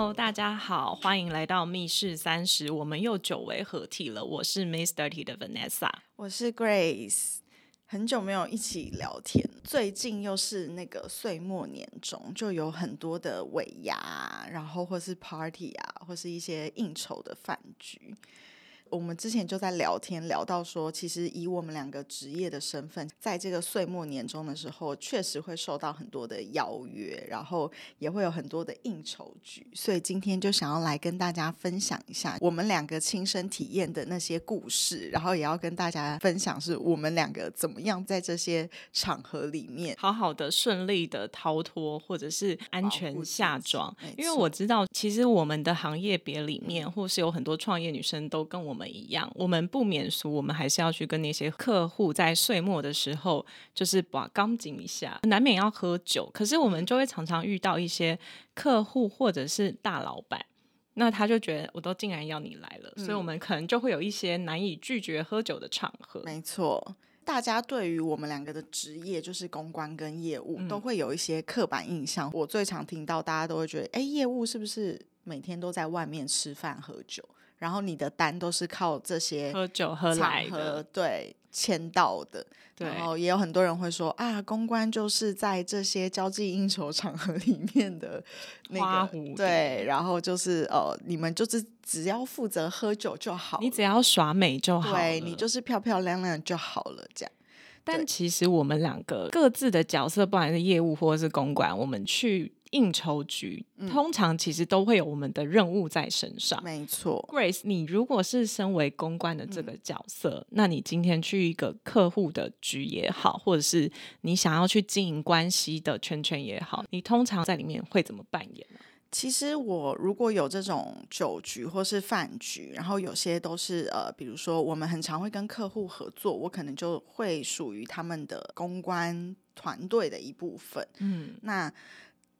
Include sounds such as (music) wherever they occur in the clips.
Hello，大家好，欢迎来到密室三十，我们又久违合体了。我是 Miss Dirty 的 Vanessa，我是 Grace，很久没有一起聊天。最近又是那个岁末年终，就有很多的尾牙，然后或是 party 啊，或是一些应酬的饭局。我们之前就在聊天，聊到说，其实以我们两个职业的身份，在这个岁末年终的时候，确实会受到很多的邀约，然后也会有很多的应酬局。所以今天就想要来跟大家分享一下我们两个亲身体验的那些故事，然后也要跟大家分享是我们两个怎么样在这些场合里面好好的顺利的逃脱，或者是安全下装。因为我知道，其实我们的行业别里面，或是有很多创业女生都跟我们。们一样，我们不免俗，我们还是要去跟那些客户在岁末的时候，就是把钢紧一下，难免要喝酒。可是我们就会常常遇到一些客户或者是大老板，那他就觉得我都竟然要你来了，所以我们可能就会有一些难以拒绝喝酒的场合。没错，大家对于我们两个的职业，就是公关跟业务，都会有一些刻板印象。我最常听到，大家都会觉得，哎，业务是不是每天都在外面吃饭喝酒？然后你的单都是靠这些喝酒喝来的，对，签到的。然后也有很多人会说啊，公关就是在这些交际应酬场合里面的那个，对。然后就是呃，你们就是只要负责喝酒就好，你只要耍美就好，对你就是漂漂亮亮就好了，这样。但其实我们两个各自的角色，不管是业务或者是公关，我们去。应酬局通常其实都会有我们的任务在身上，没错。Grace，你如果是身为公关的这个角色，那你今天去一个客户的局也好，或者是你想要去经营关系的圈圈也好，你通常在里面会怎么扮演呢？其实我如果有这种酒局或是饭局，然后有些都是呃，比如说我们很常会跟客户合作，我可能就会属于他们的公关团队的一部分。嗯，那。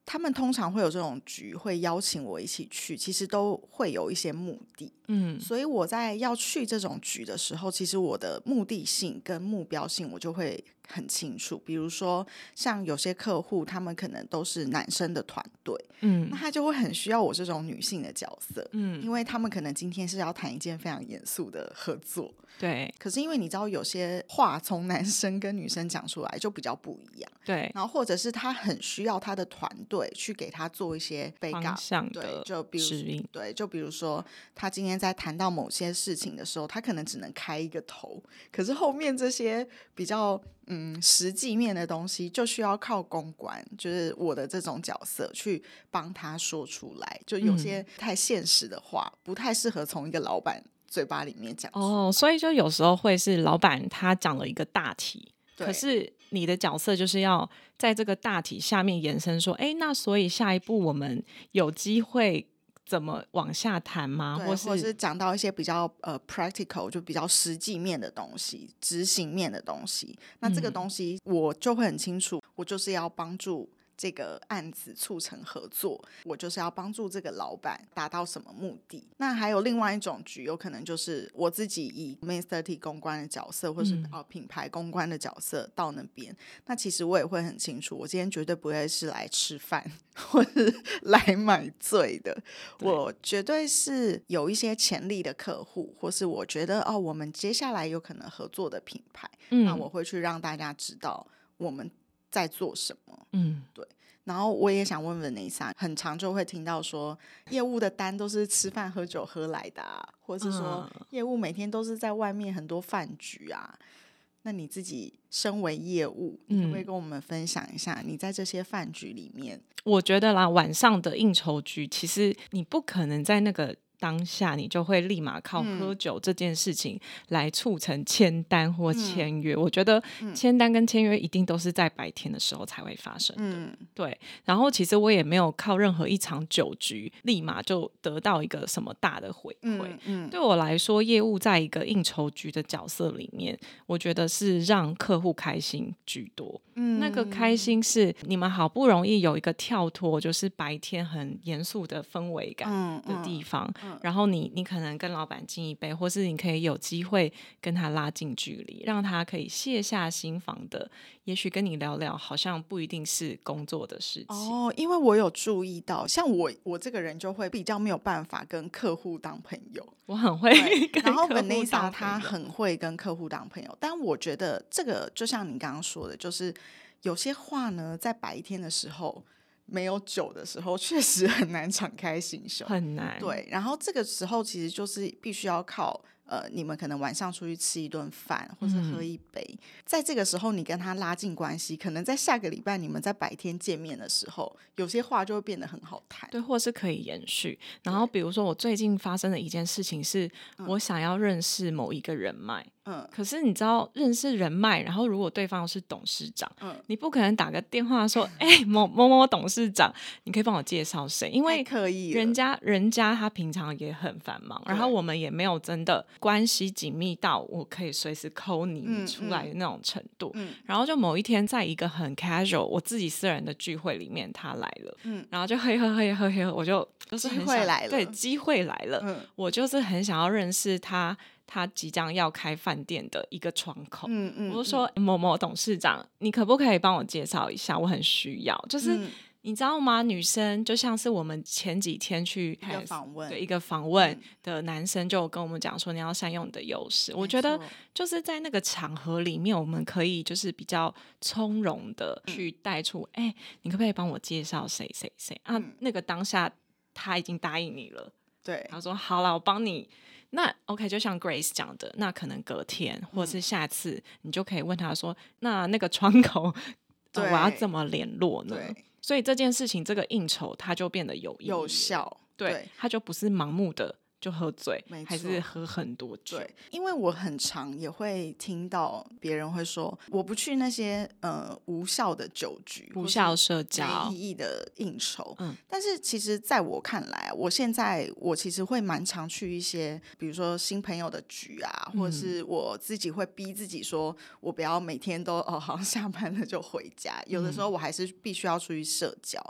他们通常会有这种局，会邀请我一起去，其实都会有一些目的。嗯，所以我在要去这种局的时候，其实我的目的性跟目标性，我就会。很清楚，比如说像有些客户，他们可能都是男生的团队，嗯，那他就会很需要我这种女性的角色，嗯，因为他们可能今天是要谈一件非常严肃的合作，对。可是因为你知道，有些话从男生跟女生讲出来就比较不一样，对。然后或者是他很需要他的团队去给他做一些被告，对，就比如对，就比如说他今天在谈到某些事情的时候，他可能只能开一个头，可是后面这些比较。嗯，实际面的东西就需要靠公关，就是我的这种角色去帮他说出来。就有些太现实的话，不太适合从一个老板嘴巴里面讲。哦，所以就有时候会是老板他讲了一个大题，可是你的角色就是要在这个大体下面延伸说，哎，那所以下一步我们有机会。怎么往下谈吗？或或是讲到一些比较呃 practical 就比较实际面的东西，执行面的东西，那这个东西我就会很清楚，我就是要帮助。这个案子促成合作，我就是要帮助这个老板达到什么目的。那还有另外一种局，有可能就是我自己以 Master T 公关的角色，或是哦品牌公关的角色到那边。那其实我也会很清楚，我今天绝对不会是来吃饭 (laughs) 或是来买醉的。我绝对是有一些潜力的客户，或是我觉得哦，我们接下来有可能合作的品牌，那我会去让大家知道我们。在做什么？嗯，对。然后我也想问问你一下，很常就会听到说，业务的单都是吃饭喝酒喝来的，或者是说业务每天都是在外面很多饭局啊。那你自己身为业务，你会跟我们分享一下，你在这些饭局里面，我觉得啦，晚上的应酬局，其实你不可能在那个。当下，你就会立马靠喝酒这件事情来促成签单或签约。我觉得签单跟签约一定都是在白天的时候才会发生的。对，然后其实我也没有靠任何一场酒局立马就得到一个什么大的回馈。嗯，对我来说，业务在一个应酬局的角色里面，我觉得是让客户开心居多。嗯，那个开心是你们好不容易有一个跳脱，就是白天很严肃的氛围感的地方，然后你你可能跟老板敬一杯，或是你可以有机会跟他拉近距离，让他可以卸下心防的，也许跟你聊聊，好像不一定是工作的事情哦。因为我有注意到，像我我这个人就会比较没有办法跟客户当朋友，我很会，然后本内莎他很会跟客户当朋友，但我觉得这个就像你刚刚说的，就是。有些话呢，在白天的时候没有酒的时候，(laughs) 确实很难敞开心胸，很难。对，然后这个时候其实就是必须要靠。呃，你们可能晚上出去吃一顿饭，或是喝一杯，在这个时候你跟他拉近关系，可能在下个礼拜你们在白天见面的时候，有些话就会变得很好谈，对，或是可以延续。然后比如说我最近发生的一件事情是，我想要认识某一个人脉，嗯，可是你知道认识人脉，然后如果对方是董事长，嗯，你不可能打个电话说，哎，(laughs) 某某某董事长，你可以帮我介绍谁？因为可以，人家人家他平常也很繁忙，然后我们也没有真的。关系紧密到我可以随时抠你出来的那种程度，然后就某一天在一个很 casual 我自己私人的聚会里面，他来了，然后就嘿嘿嘿嘿嘿，我就就是机会来了，对，机会来了，我就是很想要认识他，他即将要开饭店的一个窗口，嗯嗯，我就说某某董事长，你可不可以帮我介绍一下？我很需要，就是。你知道吗？女生就像是我们前几天去一个访问，对一个访问的男生就跟我们讲说，你要善用你的优势。我觉得就是在那个场合里面，我们可以就是比较从容的去带出，哎，你可不可以帮我介绍谁谁谁啊？那个当下他已经答应你了，对，他说好了，我帮你。那 OK，就像 Grace 讲的，那可能隔天或者是下次，你就可以问他说，那那个窗口我要怎么联络呢？所以这件事情，这个应酬，它就变得有有效，对，它就不是盲目的。就喝醉，还是喝很多酒？对，因为我很常也会听到别人会说，我不去那些呃无效的酒局、无效社交、没意义的应酬。嗯，但是其实在我看来，我现在我其实会蛮常去一些，比如说新朋友的局啊，或者是我自己会逼自己说，我不要每天都 (laughs) 哦，好像下班了就回家。有的时候我还是必须要出去社交，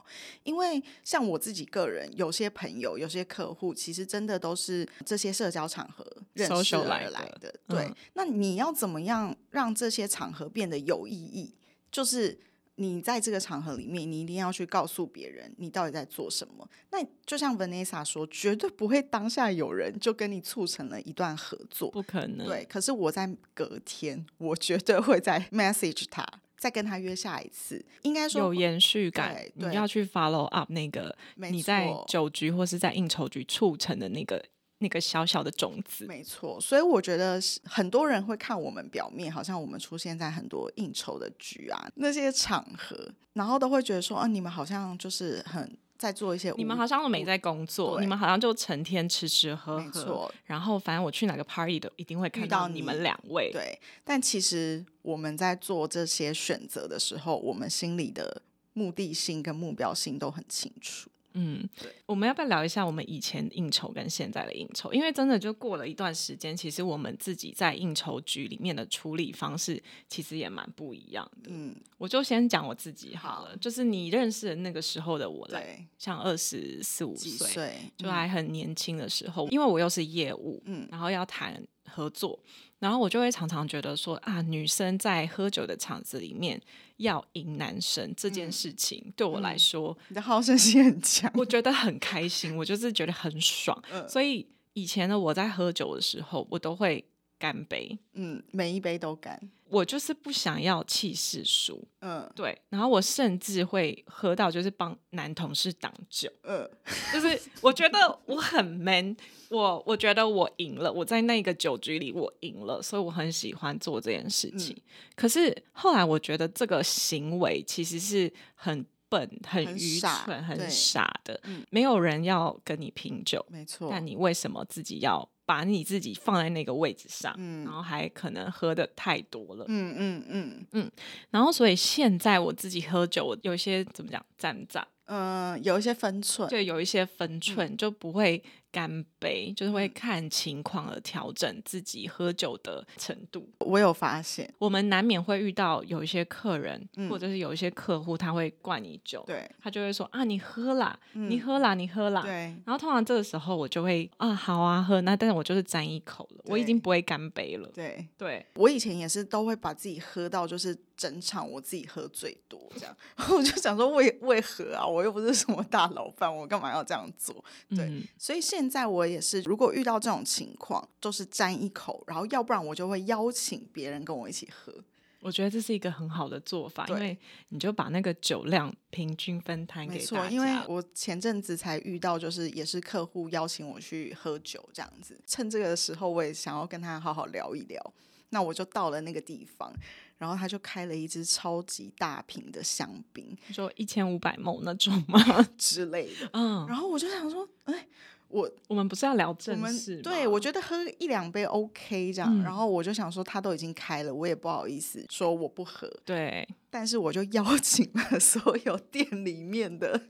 因为像我自己个人，有些朋友、有些客户，其实真的都是。是这些社交场合认识而来的，对。那你要怎么样让这些场合变得有意义？就是你在这个场合里面，你一定要去告诉别人你到底在做什么。那就像 Vanessa 说，绝对不会当下有人就跟你促成了一段合作，不可能。对，可是我在隔天，我绝对会在 message 他，再跟他约下一次。应该说有延续感，你要去 follow up 那个你在酒局或是在应酬局促成的那个。那个小小的种子，没错，所以我觉得很多人会看我们表面，好像我们出现在很多应酬的局啊那些场合，然后都会觉得说，啊，你们好像就是很在做一些，你们好像都没在工作，你们好像就成天吃吃喝喝，然后反正我去哪个 party 都一定会看到你们两位，对。但其实我们在做这些选择的时候，我们心里的目的性跟目标性都很清楚。嗯，我们要不要聊一下我们以前应酬跟现在的应酬？因为真的就过了一段时间，其实我们自己在应酬局里面的处理方式其实也蛮不一样的。嗯，我就先讲我自己好了，就是你认识的那个时候的我，来，像二十四五岁，就还很年轻的时候，因为我又是业务，嗯，然后要谈合作。然后我就会常常觉得说啊，女生在喝酒的场子里面要赢男生这件事情，对我来说，你的好胜心很强，我觉 (laughs) 得很开心，我就是觉得很爽。所以以前呢，我在喝酒的时候，我都会干杯，嗯，每一杯都干。我就是不想要气势输，嗯，对，然后我甚至会喝到就是帮男同事挡酒，嗯，(laughs) 就是我觉得我很 man，我我觉得我赢了，我在那个酒局里我赢了，所以我很喜欢做这件事情。可是后来我觉得这个行为其实是很笨、很很愚蠢、很对傻的，嗯。没有人要跟你拼酒，没错，但你为什么自己要把你自己放在那个位置上？嗯。然后还可能喝的太多了，嗯嗯嗯。嗯然后所以现在我自己喝酒，我有一些怎么讲，站站，嗯，有一些分寸，就有一些嗯。分寸，就不会干杯，就是会看情况而调整自己喝酒的程度。我有发现，我们难免会遇到有一些客人，嗯或者是有一些客户，他会灌你酒，对他就会说啊，你喝啦，你嗯喝啦，你喝啦。对然后通常这个时候我就会啊，好啊，喝。那但是我就是沾一口了，我已经不会干杯了。对。对，我以前也是都会把自己喝到，就是整场我自己喝最多这样，我就想说为为何啊？我又不是什么大老板，我干嘛要这样做？对嗯所以现在我也是，如果遇到这种情况，就是沾一口，然后要不然我就会邀请别人跟我一起喝。我觉得这是一个很好的做法，因为你就把那个酒量平均分摊没错，给大家。因为我前阵子才遇到，就是也是客户邀请我去喝酒这样子，趁这个时候我也想要跟他好好聊一聊。那我就到了那个地方，然后他就开了一支超级大瓶的香槟你说一千五百亩那种吗？之类的，嗯，然后我就想说，哎，我我们不是要聊正事吗？对我觉得喝一两杯 OK 这样，嗯然后我就想说他都已经开了，我也不好意思说我不喝，对但是我就邀请了所有店里面的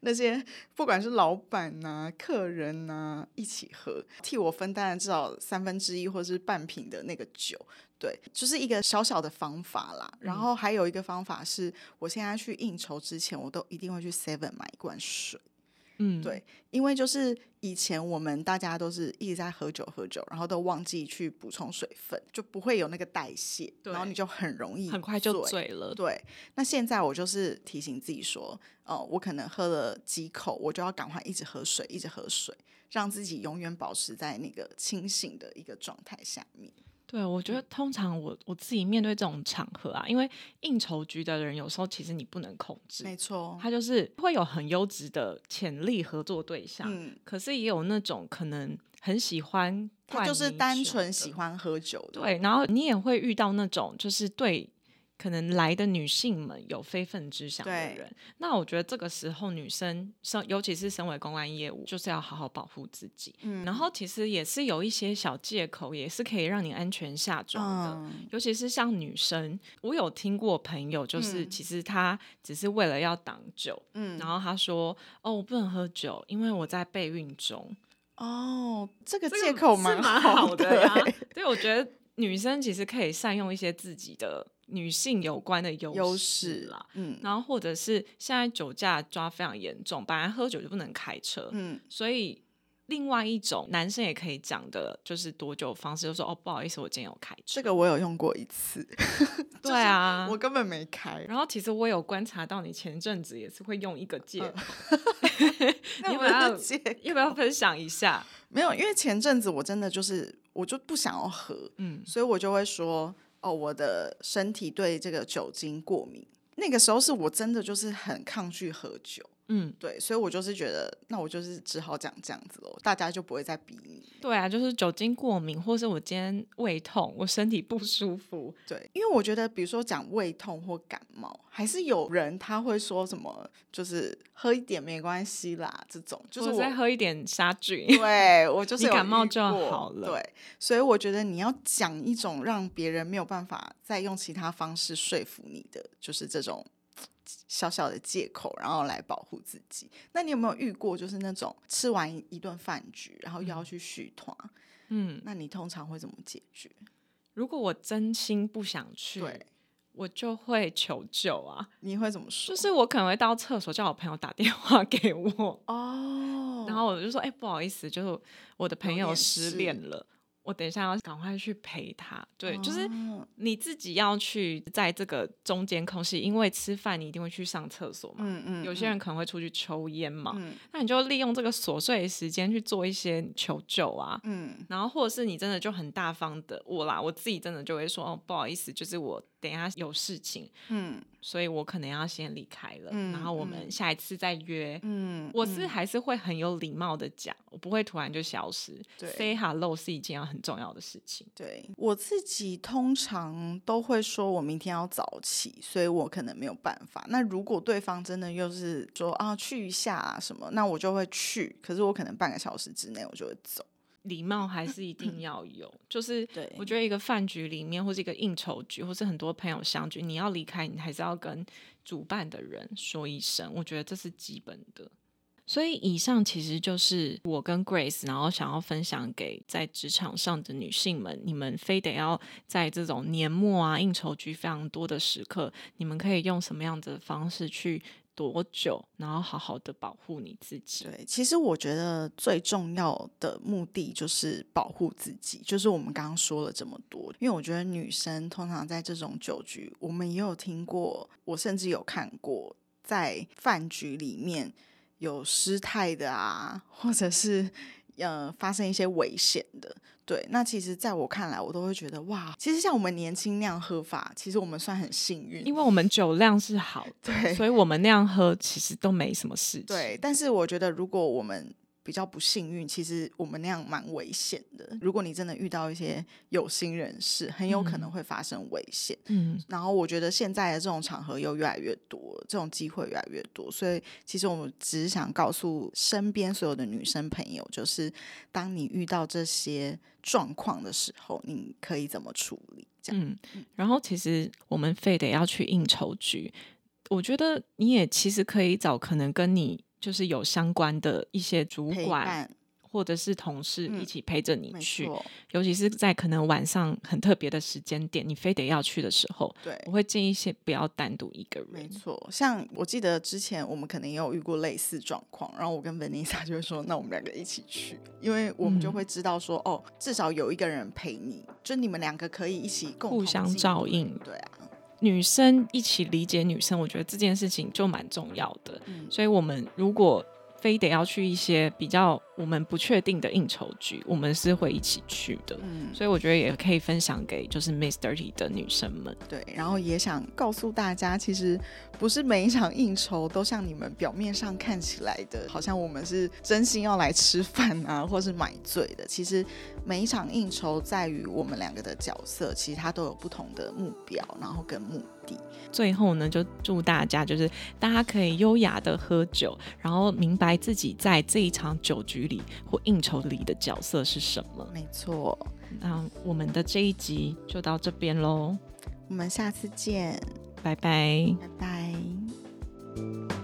那些，不管是老板呐、客人呐、一起喝，替我分担了至少三分之一或是半瓶的那个酒。对，就是一个小小的方法啦。然后还有一个方法是，我现在去应酬之前，我都一定会去 Seven 买一罐水。嗯，对，因为就是以前我们大家都是一直在喝酒喝酒，然后都忘记去补充水分，就不会有那个代谢，然后你就很容易很快就醉醉了。对，那现在我就是提醒自己说，呃，我可能喝了几口，我就要赶快一直喝水，一直喝水，让自己永远保持在那个清醒的一个状态下面。对，我觉得通常我我自己面对这种场合啊，因为应酬局的人有时候其实你不能控制，没错，他就是会有很优质的潜力合作对象，嗯，可是也有那种可能很喜欢他就是单纯喜欢喝酒的，对，然后你也会遇到那种就是对可能来的女性们有非分之想的人。那我觉得这个时候女生身，尤其是身为公安业务，就是要好好保护自己。嗯然后其实也是有一些小借口，也是可以让你安全下妆的。嗯，尤其是像女生，我有听过朋友，就是嗯其实她只是为了要挡酒，嗯然后她说：“哦，我不能喝酒，因为我在备孕中。”哦，这个这个借口是蛮好好的呀欸。对，我觉得女生其实可以善用一些自己的女性有关的优优势势啦。，嗯然后或者是现在酒驾抓非常严重，本来喝酒就不能开车，嗯，所以另外一种男生也可以讲的就是躲酒方式，就说哦不好意思，我今天有开车。这个我有用过一次，(laughs) 对啊，我根本没开。然后其实我有观察到你前阵子也是会用一个借嗯口，(laughs) 要不要借要不要分享一下？没有，因为前阵子我真的就是我就不想要喝，嗯，所以我就会说哦，我的身体对这个酒精过敏。那个时候是我真的就是很抗拒喝酒，嗯，对，所以我就是觉得，那我就是只好讲这样子喽，大家就不会再逼你。对啊，就是酒精过敏，或是我今天胃痛，我身体不舒服，对，因为我觉得，比如说讲胃痛或感冒，还是有人他会说什么，就是喝一点没关系啦，这种就是再喝一点杀菌。对我就是你感冒就好了对，所以我觉得你要讲一种让别人没有办法再用其他方式说服你的，就是这种小小的借口，然后来保护自己。那你有没有遇过，就是那种吃完一一顿饭局，然后又要去续团？嗯，那你通常会怎么解决？如果我真心不想去，对，我就会求救啊，你会怎么说？就是我可能会到厕所叫我朋友打电话给我，哦，然后我就说，哎、不好意思，就是我的朋友失恋了。我等一下要赶快去陪他，对，就是哦。你自己要去在这个中间空隙，因为吃饭你一定会去上厕所嘛，嗯嗯，有些人可能会出去抽烟嘛，嗯。那你就利用这个琐碎的时间去做一些求救啊，嗯。然后或者是你真的就很大方的我啦，我自己真的就会说哦，不好意思，就是我等下有事情，嗯，所以我可能要先离开了，然后我们下一次再约，嗯，我是还是会很有礼貌的讲，我不会突然就消失，对，say hello 是一件很重要的事情，对我自己通常都会说我明天要早起，所以我可能没有办法。那如果对方真的又是说啊去一下啊什么，那我就会去，可是我可能半个小时之内我就会走。礼貌还是一定 (laughs) 要有，就是我觉得一个饭局里面，或是一个应酬局，或是很多朋友相聚，你要离开，你还是要跟主办的人说一声，我觉得这是基本的。所以以上其实就是我跟 Grace，然后想要分享给在职场上的女性们，你们非得要在这种年末啊应酬局非常多的时刻，你们可以用什么样子的方式去。多久，然后好好的保护你自己。对，其实我觉得最重要的目的就是保护自己。就是我们刚刚说了这么多，因为我觉得女生通常在这种酒局，我们也有听过，我甚至有看过，在饭局里面有失态的啊，或者是呃发生一些危险的。对，那其实在我看来，我都会觉得哇，其实像我们年轻那样喝法，其实我们算很幸运，因为我们酒量是好的，对，所以我们那样喝其实都没什么事情。对，但是我觉得如果我们比较不幸运，其实我们那样蛮危险的。如果你真的遇到一些有心人士，很有可能会发生危险。嗯，然后我觉得现在的这种场合又越来越多，这种机会越来越多，所以其实我们只是想告诉身边所有的女生朋友，就是当你遇到这些状况的时候，你可以怎么处理？这样。嗯，然后其实我们非得要去应酬局，我觉得你也其实可以找可能跟你。就是有相关的一些主管或者是同事一起陪着你去，尤其是在可能晚上很特别的时间点，你非得要去的时候，对，我会建议先不要单独一个人。没错，像我记得之前我们可能也有遇过类似状况，然后我跟 Vanessa (laughs) 就会说，那我们两个一起去，因为我们就会知道说，哦，至少有一个人陪你，就你们两个可以一起共互相照应。对啊。女生一起理解女生，我觉得这件事情就蛮重要的。所以，我们如果非得要去一些比较我们不确定的应酬局，我们是会一起去的。嗯，所以我觉得也可以分享给就是 Miss Dirty 的女生们。对，然后也想告诉大家，其实不是每一场应酬都像你们表面上看起来的，好像我们是真心要来吃饭啊，或是买醉的。其实每一场应酬在于我们两个的角色，其实它都有不同的目标，然后跟目的。最后呢，就祝大家就是大家可以优雅的喝酒，然后明白自己在这一场酒局里或应酬里的角色是什么。没错，那我们的这一集就到这边喽，我们下次见，拜拜，拜拜。